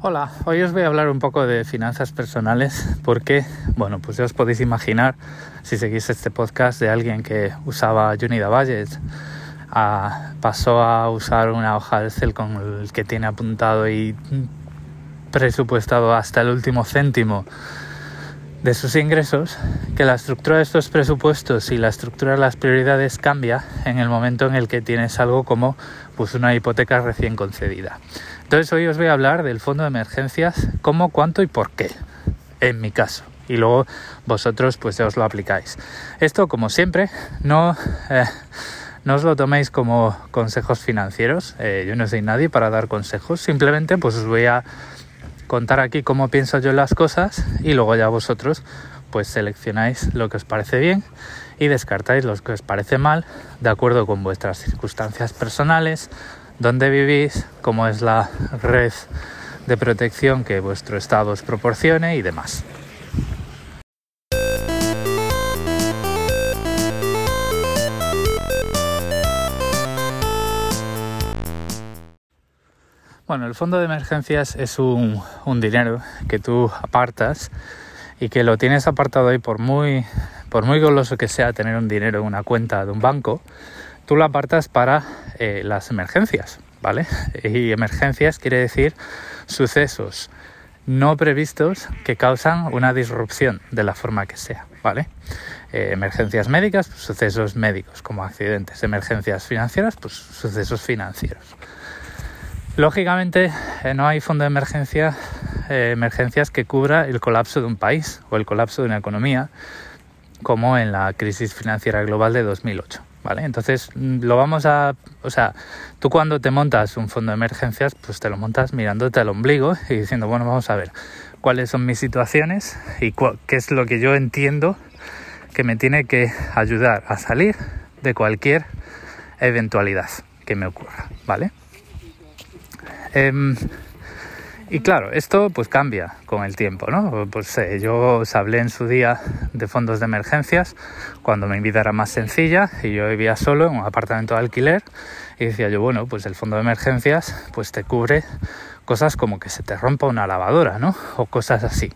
Hola, hoy os voy a hablar un poco de finanzas personales porque, bueno, pues ya os podéis imaginar, si seguís este podcast, de alguien que usaba Unida Budget, a, pasó a usar una hoja de Excel con el que tiene apuntado y presupuestado hasta el último céntimo de sus ingresos, que la estructura de estos presupuestos y la estructura de las prioridades cambia en el momento en el que tienes algo como pues una hipoteca recién concedida. Entonces hoy os voy a hablar del fondo de emergencias, cómo, cuánto y por qué, en mi caso. Y luego vosotros pues ya os lo aplicáis. Esto, como siempre, no, eh, no os lo toméis como consejos financieros. Eh, yo no soy nadie para dar consejos. Simplemente pues os voy a contar aquí cómo pienso yo las cosas y luego ya vosotros pues seleccionáis lo que os parece bien y descartáis lo que os parece mal de acuerdo con vuestras circunstancias personales, dónde vivís, cómo es la red de protección que vuestro estado os proporcione y demás. Bueno, el fondo de emergencias es un, dinero que tú apartas y que lo tienes apartado ahí por muy, por muy goloso que sea tener un dinero en una cuenta de un banco, tú lo apartas para eh, las emergencias, ¿vale? Y emergencias quiere decir sucesos no previstos que causan una disrupción de la forma que sea, ¿vale? Eh, emergencias médicas, pues, sucesos médicos como accidentes, emergencias financieras, pues sucesos financieros. Lógicamente eh, no hay fondo de emergencia, emergencias que cubra el colapso de un país o el colapso de una economía, como en la crisis financiera global de 2008. ¿Vale? Entonces mm, lo vamos a, o sea, tú cuando te montas un fondo de emergencias, pues te lo montas mirándote al ombligo y diciendo, bueno, vamos a ver cuáles son mis situaciones y qué es lo que yo entiendo que me tiene que ayudar a salir de cualquier eventualidad que me ocurra, ¿vale? Em, y claro, esto pues cambia con el tiempo, ¿no? Pues eh, yo os hablé en su día de fondos de emergencias cuando mi vida era más sencilla y yo vivía solo en un apartamento de alquiler y decía yo, bueno, pues el fondo de emergencias pues te cubre cosas como que se te rompa una lavadora, ¿no? O cosas así.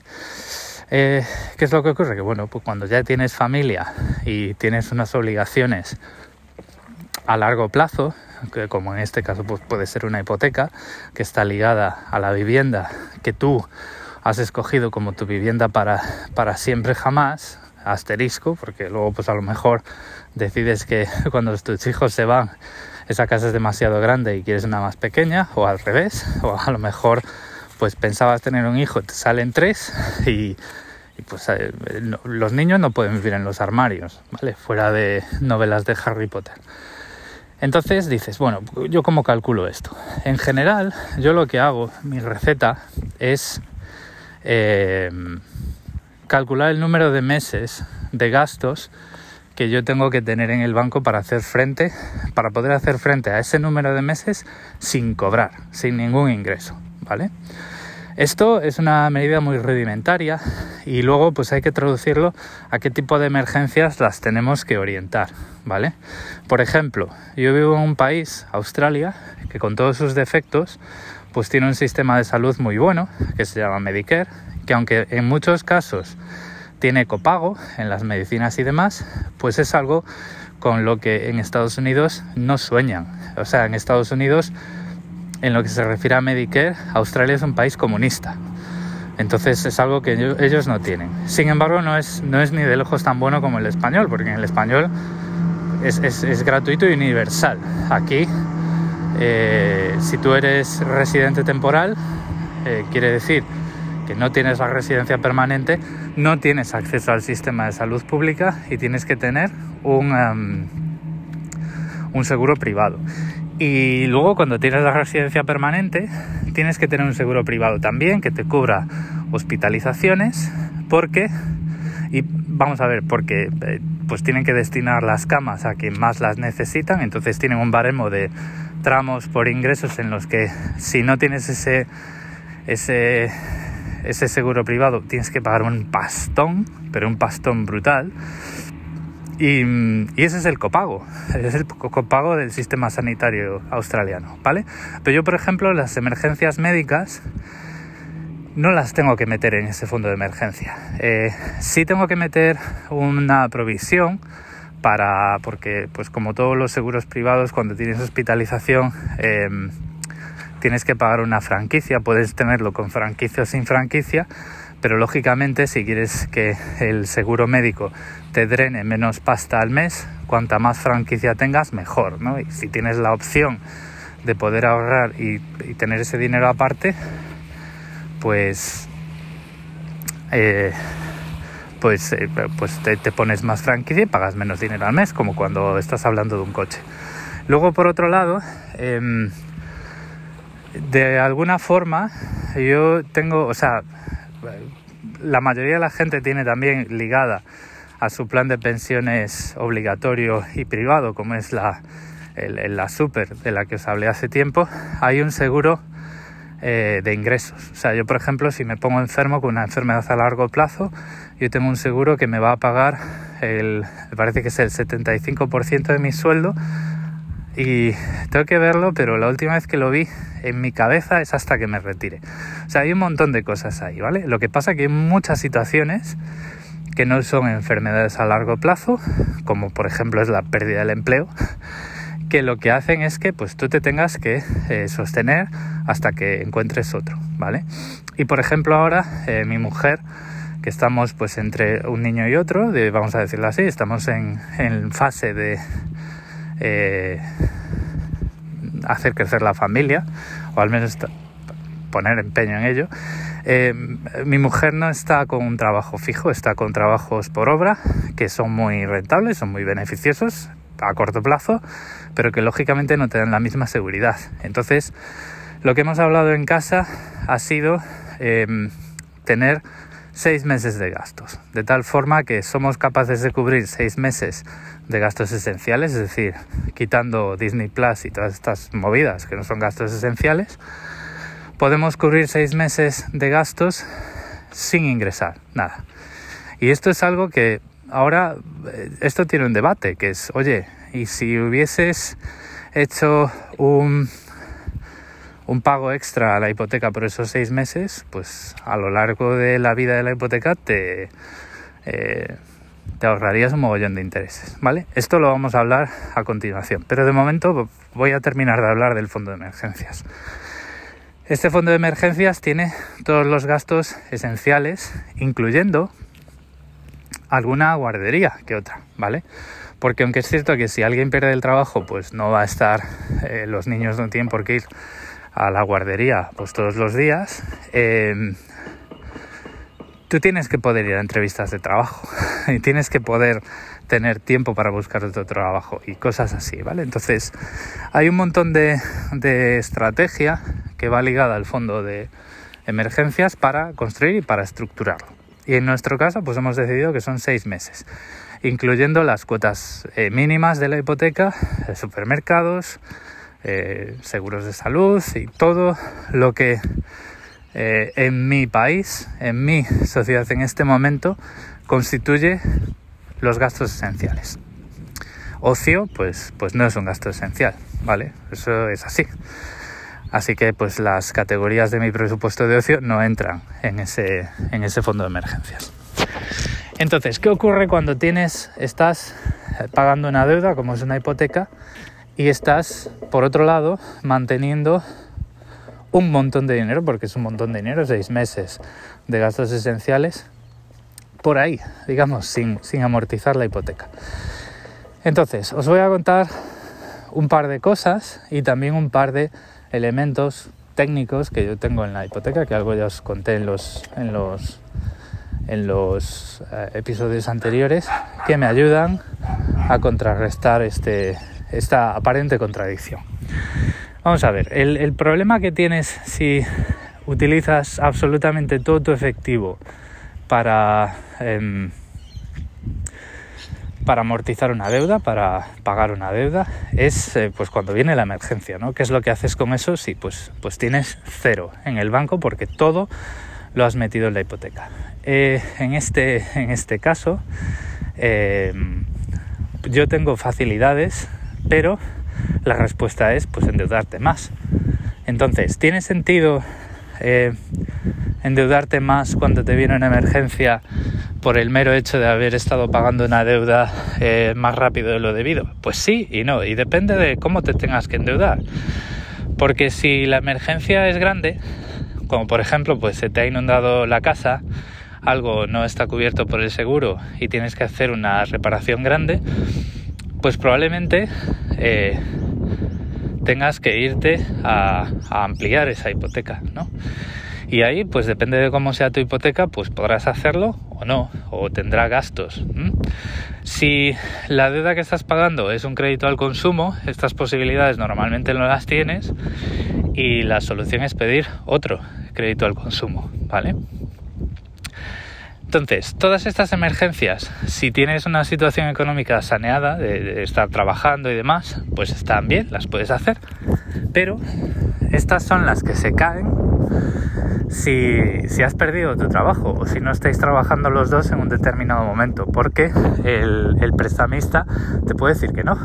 Eh, ¿Qué es lo que ocurre? Que bueno, pues cuando ya tienes familia y tienes unas obligaciones a largo plazo, que como en este caso pues puede ser una hipoteca que está ligada a la vivienda que tú has escogido como tu vivienda para, para siempre jamás, asterisco, porque luego pues a lo mejor decides que cuando tus hijos se van esa casa es demasiado grande y quieres una más pequeña, o al revés, o a lo mejor pues pensabas tener un hijo, te salen tres y, pues eh, los niños no pueden vivir en los armarios, ¿vale? Fuera de novelas de Harry Potter. Entonces dices, bueno, ¿yo cómo calculo esto? En general, yo lo que hago, mi receta, es eh, calcular el número de meses de gastos que yo tengo que tener en el banco para hacer frente, para poder hacer frente a ese número de meses sin cobrar, sin ningún ingreso, ¿vale? Esto es una medida muy rudimentaria y luego pues hay que traducirlo a qué tipo de emergencias las tenemos que orientar, ¿vale? Por ejemplo, yo vivo en un país, Australia, que con todos sus defectos pues tiene un sistema de salud muy bueno que se llama Medicare, que aunque en muchos casos tiene copago en las medicinas y demás, pues es algo con lo que en Estados Unidos no sueñan. O sea, en Estados Unidos en lo que se refiere a Medicare, Australia es un país comunista. Entonces es algo que ellos no tienen. Sin embargo, no es, ni de lejos tan bueno como el español, porque en el español es, gratuito y universal. Aquí, eh, si tú eres residente temporal, eh, quiere decir que no tienes la residencia permanente, no tienes acceso al sistema de salud pública y tienes que tener un, un seguro privado. Y luego cuando tienes la residencia permanente, tienes que tener un seguro privado también que te cubra hospitalizaciones, porque, y vamos a ver, porque eh, pues tienen que destinar las camas a quien más las necesitan, entonces tienen un baremo de tramos por ingresos en los que si no tienes ese, ese, ese seguro privado tienes que pagar un pastón, pero un pastón brutal. Y, ese es el copago, es el copago del sistema sanitario australiano, ¿vale? Pero yo, por ejemplo, las emergencias médicas no las tengo que meter en ese fondo de emergencia. Eh, sí tengo que meter una provisión para, porque pues como todos los seguros privados, cuando tienes hospitalización, em, tienes que pagar una franquicia, puedes tenerlo con franquicia o sin franquicia, pero lógicamente si quieres que el seguro médico te drene menos pasta al mes, cuanta más franquicia tengas, mejor, ¿no? Y si tienes la opción de poder ahorrar y, tener ese dinero aparte, pues eh, pues, eh, pues te, pones más franquicia y pagas menos dinero al mes, como cuando estás hablando de un coche. Luego, por otro lado, em, de alguna forma, yo tengo, o sea, la mayoría de la gente tiene también ligada a su plan de pensiones obligatorio y privado, como es la, la super de la que os hablé hace tiempo, hay un seguro eh, de ingresos. O sea, yo por ejemplo, si me pongo enfermo con una enfermedad a largo plazo, yo tengo un seguro que me va a pagar el, parece que es el 75% de mi sueldo y tengo que verlo, pero la última vez que lo vi en mi cabeza es hasta que me retire. O sea, hay un montón de cosas ahí, ¿vale? Lo que pasa que hay muchas situaciones que no son enfermedades a largo plazo, como por ejemplo es la pérdida del empleo, que lo que hacen es que pues tú te tengas que eh, sostener hasta que encuentres otro, ¿vale? Y por ejemplo ahora eh, mi mujer que estamos pues entre un niño y otro, de, vamos a decirlo así, estamos en, en fase de eh, hacer crecer la familia, o al menos poner empeño en ello. Eh, mi mujer no está con un trabajo fijo, está con trabajos por obra que son muy rentables, son muy beneficiosos a corto plazo, pero que lógicamente no te dan la misma seguridad. Entonces, lo que hemos hablado en casa ha sido eh, tener seis meses de gastos, de tal forma que somos capaces de cubrir seis meses de gastos esenciales, es decir, quitando Disney Plus y todas estas movidas que no son gastos esenciales, podemos cubrir seis meses de gastos sin ingresar nada. Y esto es algo que ahora, eh, esto tiene un debate, que es, oye, ¿y si hubieses hecho un un pago extra a la hipoteca por esos seis meses, pues a lo largo de la vida de la hipoteca te, eh, te ahorrarías un mogollón de intereses, ¿vale? Esto lo vamos a hablar a continuación, pero de momento voy a terminar de hablar del fondo de emergencias. Este fondo de emergencias tiene todos los gastos esenciales, incluyendo alguna guardería que otra, ¿vale? Porque aunque es cierto que si alguien pierde el trabajo, pues no va a estar, eh, los niños no tienen por qué ir a la guardería pues todos los días, em, tú tienes que poder ir a entrevistas de trabajo y tienes que poder tener tiempo para buscar otro trabajo y cosas así, ¿vale? Entonces, hay un montón de, de estrategia que va ligada al fondo de emergencias para construir y para estructurarlo. Y en nuestro caso, pues hemos decidido que son seis meses, incluyendo las cuotas eh, mínimas de la hipoteca, supermercados, eh, seguros de salud y todo lo que eh, en mi país, en mi sociedad en este momento, constituye los gastos esenciales. Ocio, pues, pues no es un gasto esencial, ¿vale? Eso es así. Así que pues las categorías de mi presupuesto de ocio no entran en ese, en ese fondo de emergencias. Entonces, ¿qué ocurre cuando tienes, estás pagando una deuda, como es una hipoteca, y estás, por otro lado, manteniendo un montón de dinero, porque es un montón de dinero, seis meses de gastos esenciales, por ahí, digamos, sin, amortizar la hipoteca. Entonces, os voy a contar un par de cosas y también un par de elementos técnicos que yo tengo en la hipoteca, que algo ya os conté en los, en los, en los eh, episodios anteriores, que me ayudan a contrarrestar este, esta aparente contradicción. Vamos a ver, el, problema que tienes si utilizas absolutamente todo tu efectivo para, em, para amortizar una deuda, para pagar una deuda, es eh, pues cuando viene la emergencia, ¿no? ¿Qué es lo que haces con eso? Sí, pues, pues tienes cero en el banco porque todo lo has metido en la hipoteca. Eh, en, este, en este caso, em, yo tengo facilidades pero la respuesta es pues endeudarte más. Entonces, ¿tiene sentido eh, endeudarte más cuando te viene una emergencia por el mero hecho de haber estado pagando una deuda eh, más rápido de lo debido? Pues sí y no, y depende de cómo te tengas que endeudar. Porque si la emergencia es grande, como por ejemplo, pues se te ha inundado la casa, algo no está cubierto por el seguro y tienes que hacer una reparación grande, pues probablemente eh, tengas que irte a, ampliar esa hipoteca, ¿no? Y ahí, pues depende de cómo sea tu hipoteca, pues podrás hacerlo o no, o tendrá gastos. Si la deuda que estás pagando es un crédito al consumo, estas posibilidades normalmente no las tienes y la solución es pedir otro crédito al consumo, ¿vale? Entonces, todas estas emergencias, si tienes una situación económica saneada, de, estar trabajando y demás, pues están bien, las puedes hacer. Pero estas son las que se caen si, has perdido tu trabajo o si no estáis trabajando los dos en un determinado momento, porque el, el prestamista te puede decir que no.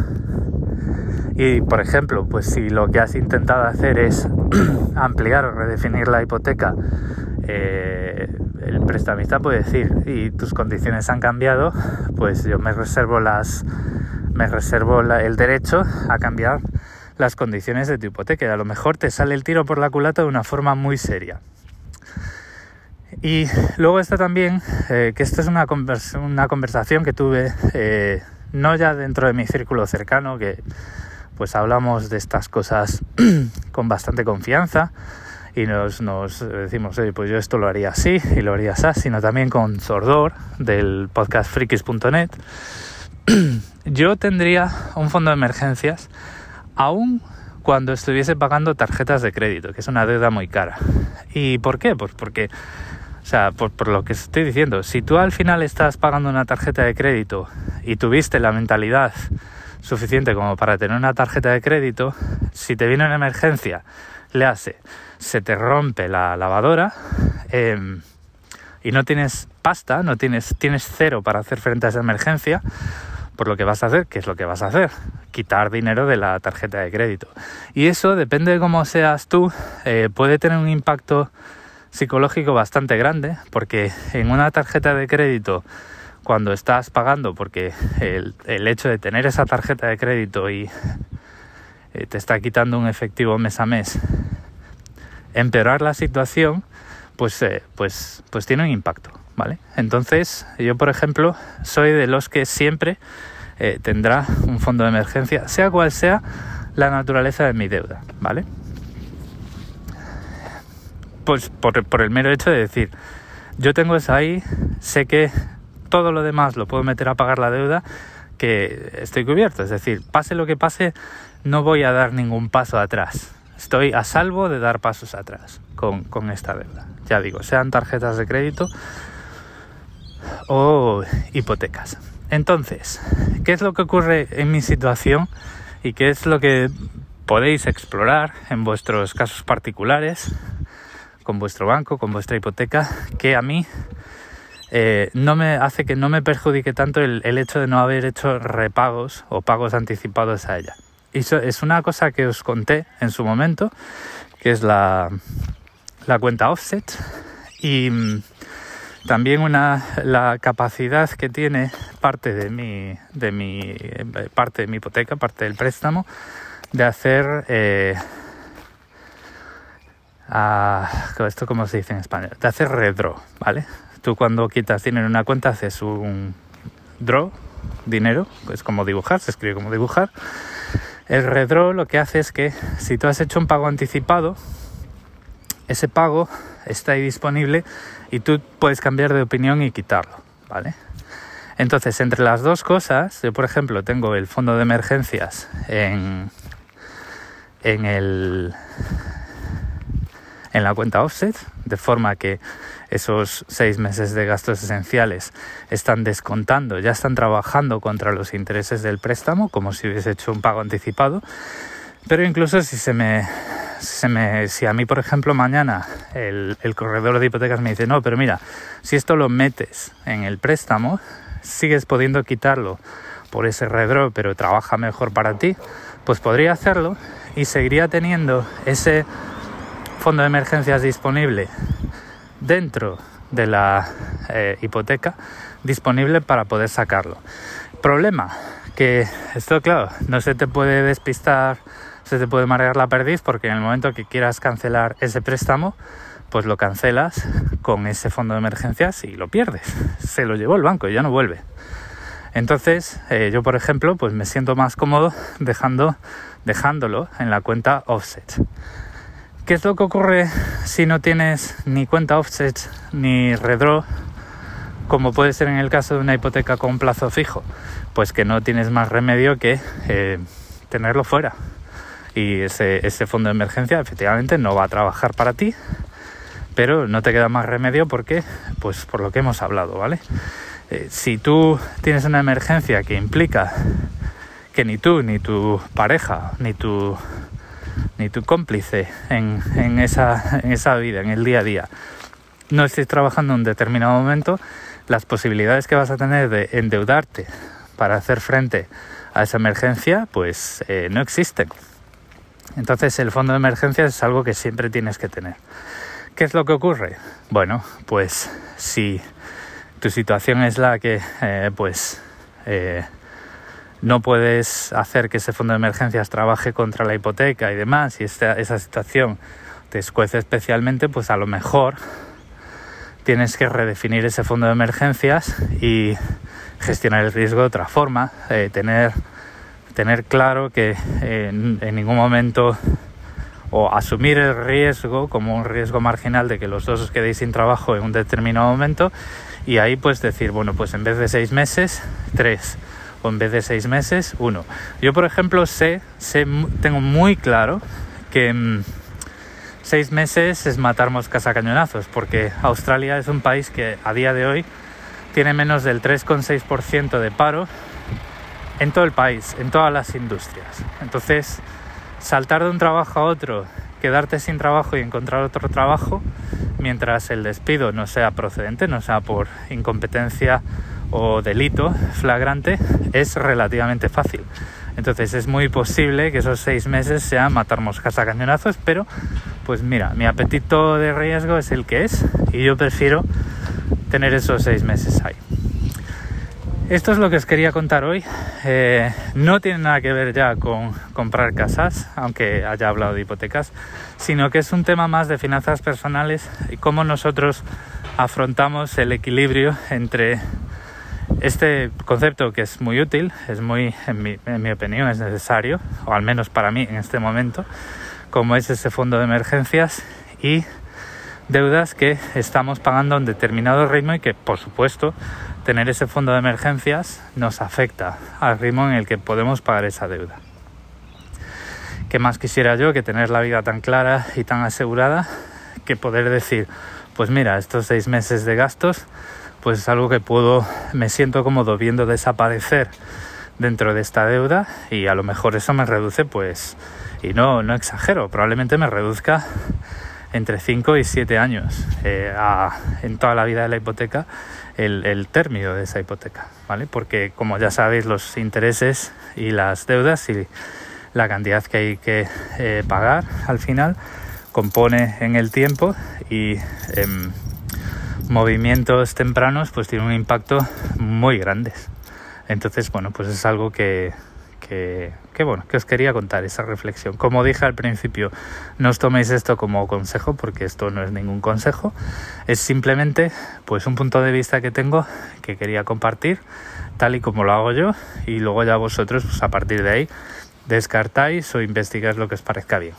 Y por ejemplo, pues si lo que has intentado hacer es ampliar o redefinir la hipoteca, eh, el prestamista puede decir, y tus condiciones han cambiado, pues yo me reservo las me reservo el derecho a cambiar las condiciones de tu hipoteca. A lo mejor te sale el tiro por la culata de una forma muy seria. Y luego está también eh, que esto es una, una conversación que tuve eh, no ya dentro de mi círculo cercano, que pues hablamos de estas cosas con bastante confianza y nos, nos decimos, pues yo esto lo haría así y lo haría así, sino también con Zordor del podcast frikis.net. yo tendría un fondo de emergencias aún cuando estuviese pagando tarjetas de crédito, que es una deuda muy cara. ¿Y por qué? Pues porque, o sea, por, por lo que estoy diciendo, si tú al final estás pagando una tarjeta de crédito y tuviste la mentalidad suficiente como para tener una tarjeta de crédito, si te viene una emergencia, le hace, se te rompe la lavadora em, y no tienes pasta, no tienes, tienes cero para hacer frente a esa emergencia, por lo que vas a hacer, ¿qué es lo que vas a hacer? Quitar dinero de la tarjeta de crédito. Y eso, depende de cómo seas tú, eh, puede tener un impacto psicológico bastante grande, porque en una tarjeta de crédito cuando estás pagando, porque el, hecho de tener esa tarjeta de crédito y eh, te está quitando un efectivo mes a mes, empeorar la situación, pues, eh, pues, pues tiene un impacto, ¿vale? Entonces, yo, por ejemplo, soy de los que siempre eh, tendrá un fondo de emergencia, sea cual sea la naturaleza de mi deuda, ¿vale? Pues por, por el mero hecho de decir, yo tengo eso ahí, sé que todo lo demás lo puedo meter a pagar la deuda, que estoy cubierto. Es decir, pase lo que pase, no voy a dar ningún paso atrás. Estoy a salvo de dar pasos atrás con, esta deuda. Ya digo, sean tarjetas de crédito o hipotecas. Entonces, ¿qué es lo que ocurre en mi situación y qué es lo que podéis explorar en vuestros casos particulares con vuestro banco, con vuestra hipoteca, que a mí eh, no me hace que no me perjudique tanto el, hecho de no haber hecho repagos o pagos anticipados a ella. Y eso es una cosa que os conté en su momento, que es la, cuenta offset y mm, también una, la capacidad que tiene parte de mi, de mi, eh, parte de mi hipoteca, parte del préstamo, de hacer eh, esto como se dice en español, de hacer redraw, ¿vale? Tú cuando quitas dinero en una cuenta haces un draw, dinero, es como dibujar, se escribe como dibujar. El redraw lo que hace es que si tú has hecho un pago anticipado, ese pago está ahí disponible y tú puedes cambiar de opinión y quitarlo, ¿vale? Entonces, entre las dos cosas, yo por ejemplo tengo el fondo de emergencias en, en, el, en la cuenta offset, de forma que esos seis meses de gastos esenciales están descontando, ya están trabajando contra los intereses del préstamo, como si hubiese hecho un pago anticipado. Pero incluso si se me, se me si a mí, por ejemplo, mañana el, el corredor de hipotecas me dice, no, pero mira, si esto lo metes en el préstamo, sigues pudiendo quitarlo por ese redro, pero trabaja mejor para ti, pues podría hacerlo y seguiría teniendo ese fondo de emergencias disponible dentro de la eh, hipoteca disponible para poder sacarlo. Problema, que esto claro, no se te puede despistar, se te puede marear la perdiz porque en el momento que quieras cancelar ese préstamo, pues lo cancelas con ese fondo de emergencias y lo pierdes. Se lo llevó el banco y ya no vuelve. Entonces, eh, yo por ejemplo, pues me siento más cómodo dejando, dejándolo en la cuenta offset. ¿Qué es lo que ocurre si no tienes ni cuenta offset ni redraw? Como puede ser en el caso de una hipoteca con plazo fijo, pues que no tienes más remedio que eh, tenerlo fuera. Y ese, ese fondo de emergencia efectivamente no va a trabajar para ti, pero no te queda más remedio porque, pues por lo que hemos hablado, ¿vale? Eh, si tú tienes una emergencia que implica que ni tú, ni tu pareja, ni tu, ni tu cómplice en, esa vida, en el día a día, no estés trabajando en un determinado momento, las posibilidades que vas a tener de endeudarte para hacer frente a esa emergencia, pues eh, no existen. Entonces el fondo de emergencias es algo que siempre tienes que tener. ¿Qué es lo que ocurre? Bueno, pues si tu situación es la que eh, pues eh, no puedes hacer que ese fondo de emergencias trabaje contra la hipoteca y demás y esa situación te escuece especialmente pues a lo mejor tienes que redefinir ese fondo de emergencias y gestionar el riesgo de otra forma eh, tener tener claro que en ningún momento o asumir el riesgo como un riesgo marginal de que los dos os quedéis sin trabajo en un determinado momento y ahí pues decir, bueno, pues en vez de seis meses, tres o en vez de seis meses, uno. Yo por ejemplo sé, sé tengo muy claro que mm, seis meses es matar moscas a cañonazos porque Australia es un país que a día de hoy tiene menos del 3,6% de paro en todo el país, en todas las industrias. Entonces, saltar de un trabajo a otro, quedarte sin trabajo y encontrar otro trabajo, mientras el despido no sea procedente, no sea por incompetencia o delito flagrante, es relativamente fácil. Entonces es muy posible que esos seis meses sean matar moscas a cañonazos, pero pues mira, mi apetito de riesgo es el que es y yo prefiero tener esos seis meses ahí. Esto es lo que os quería contar hoy. Eh, no tiene nada que ver ya con comprar casas, aunque haya hablado de hipotecas, sino que es un tema más de finanzas personales y cómo nosotros afrontamos el equilibrio entre este concepto que es muy útil, es muy, en mi, opinión, es necesario, o al menos para mí en este momento, como es ese fondo de emergencias y deudas que estamos pagando a un determinado ritmo y que, por supuesto, tener ese fondo de emergencias nos afecta al ritmo en el que podemos pagar esa deuda. ¿Qué más quisiera yo que tener la vida tan clara y tan asegurada que poder decir, pues mira, estos seis meses de gastos, pues es algo que puedo, me siento cómodo viendo desaparecer dentro de esta deuda y a lo mejor eso me reduce, pues, y no, no exagero, probablemente me reduzca entre 5 y 7 años eh, en toda la vida de la hipoteca el, término de esa hipoteca, ¿vale? Porque como ya sabéis los intereses y las deudas y la cantidad que hay que eh, pagar al final compone en el tiempo y em, movimientos tempranos pues tiene un impacto muy grande. Entonces, bueno, pues es algo que, que, bueno, que os quería contar esa reflexión. Como dije al principio, no os toméis esto como consejo porque esto no es ningún consejo, es simplemente pues un punto de vista que tengo que quería compartir tal y como lo hago yo y luego ya vosotros pues a partir de ahí descartáis o investigáis lo que os parezca bien.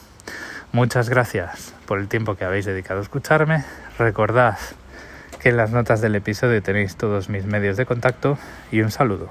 Muchas gracias por el tiempo que habéis dedicado a escucharme. Recordad que en las notas del episodio tenéis todos mis medios de contacto y un saludo.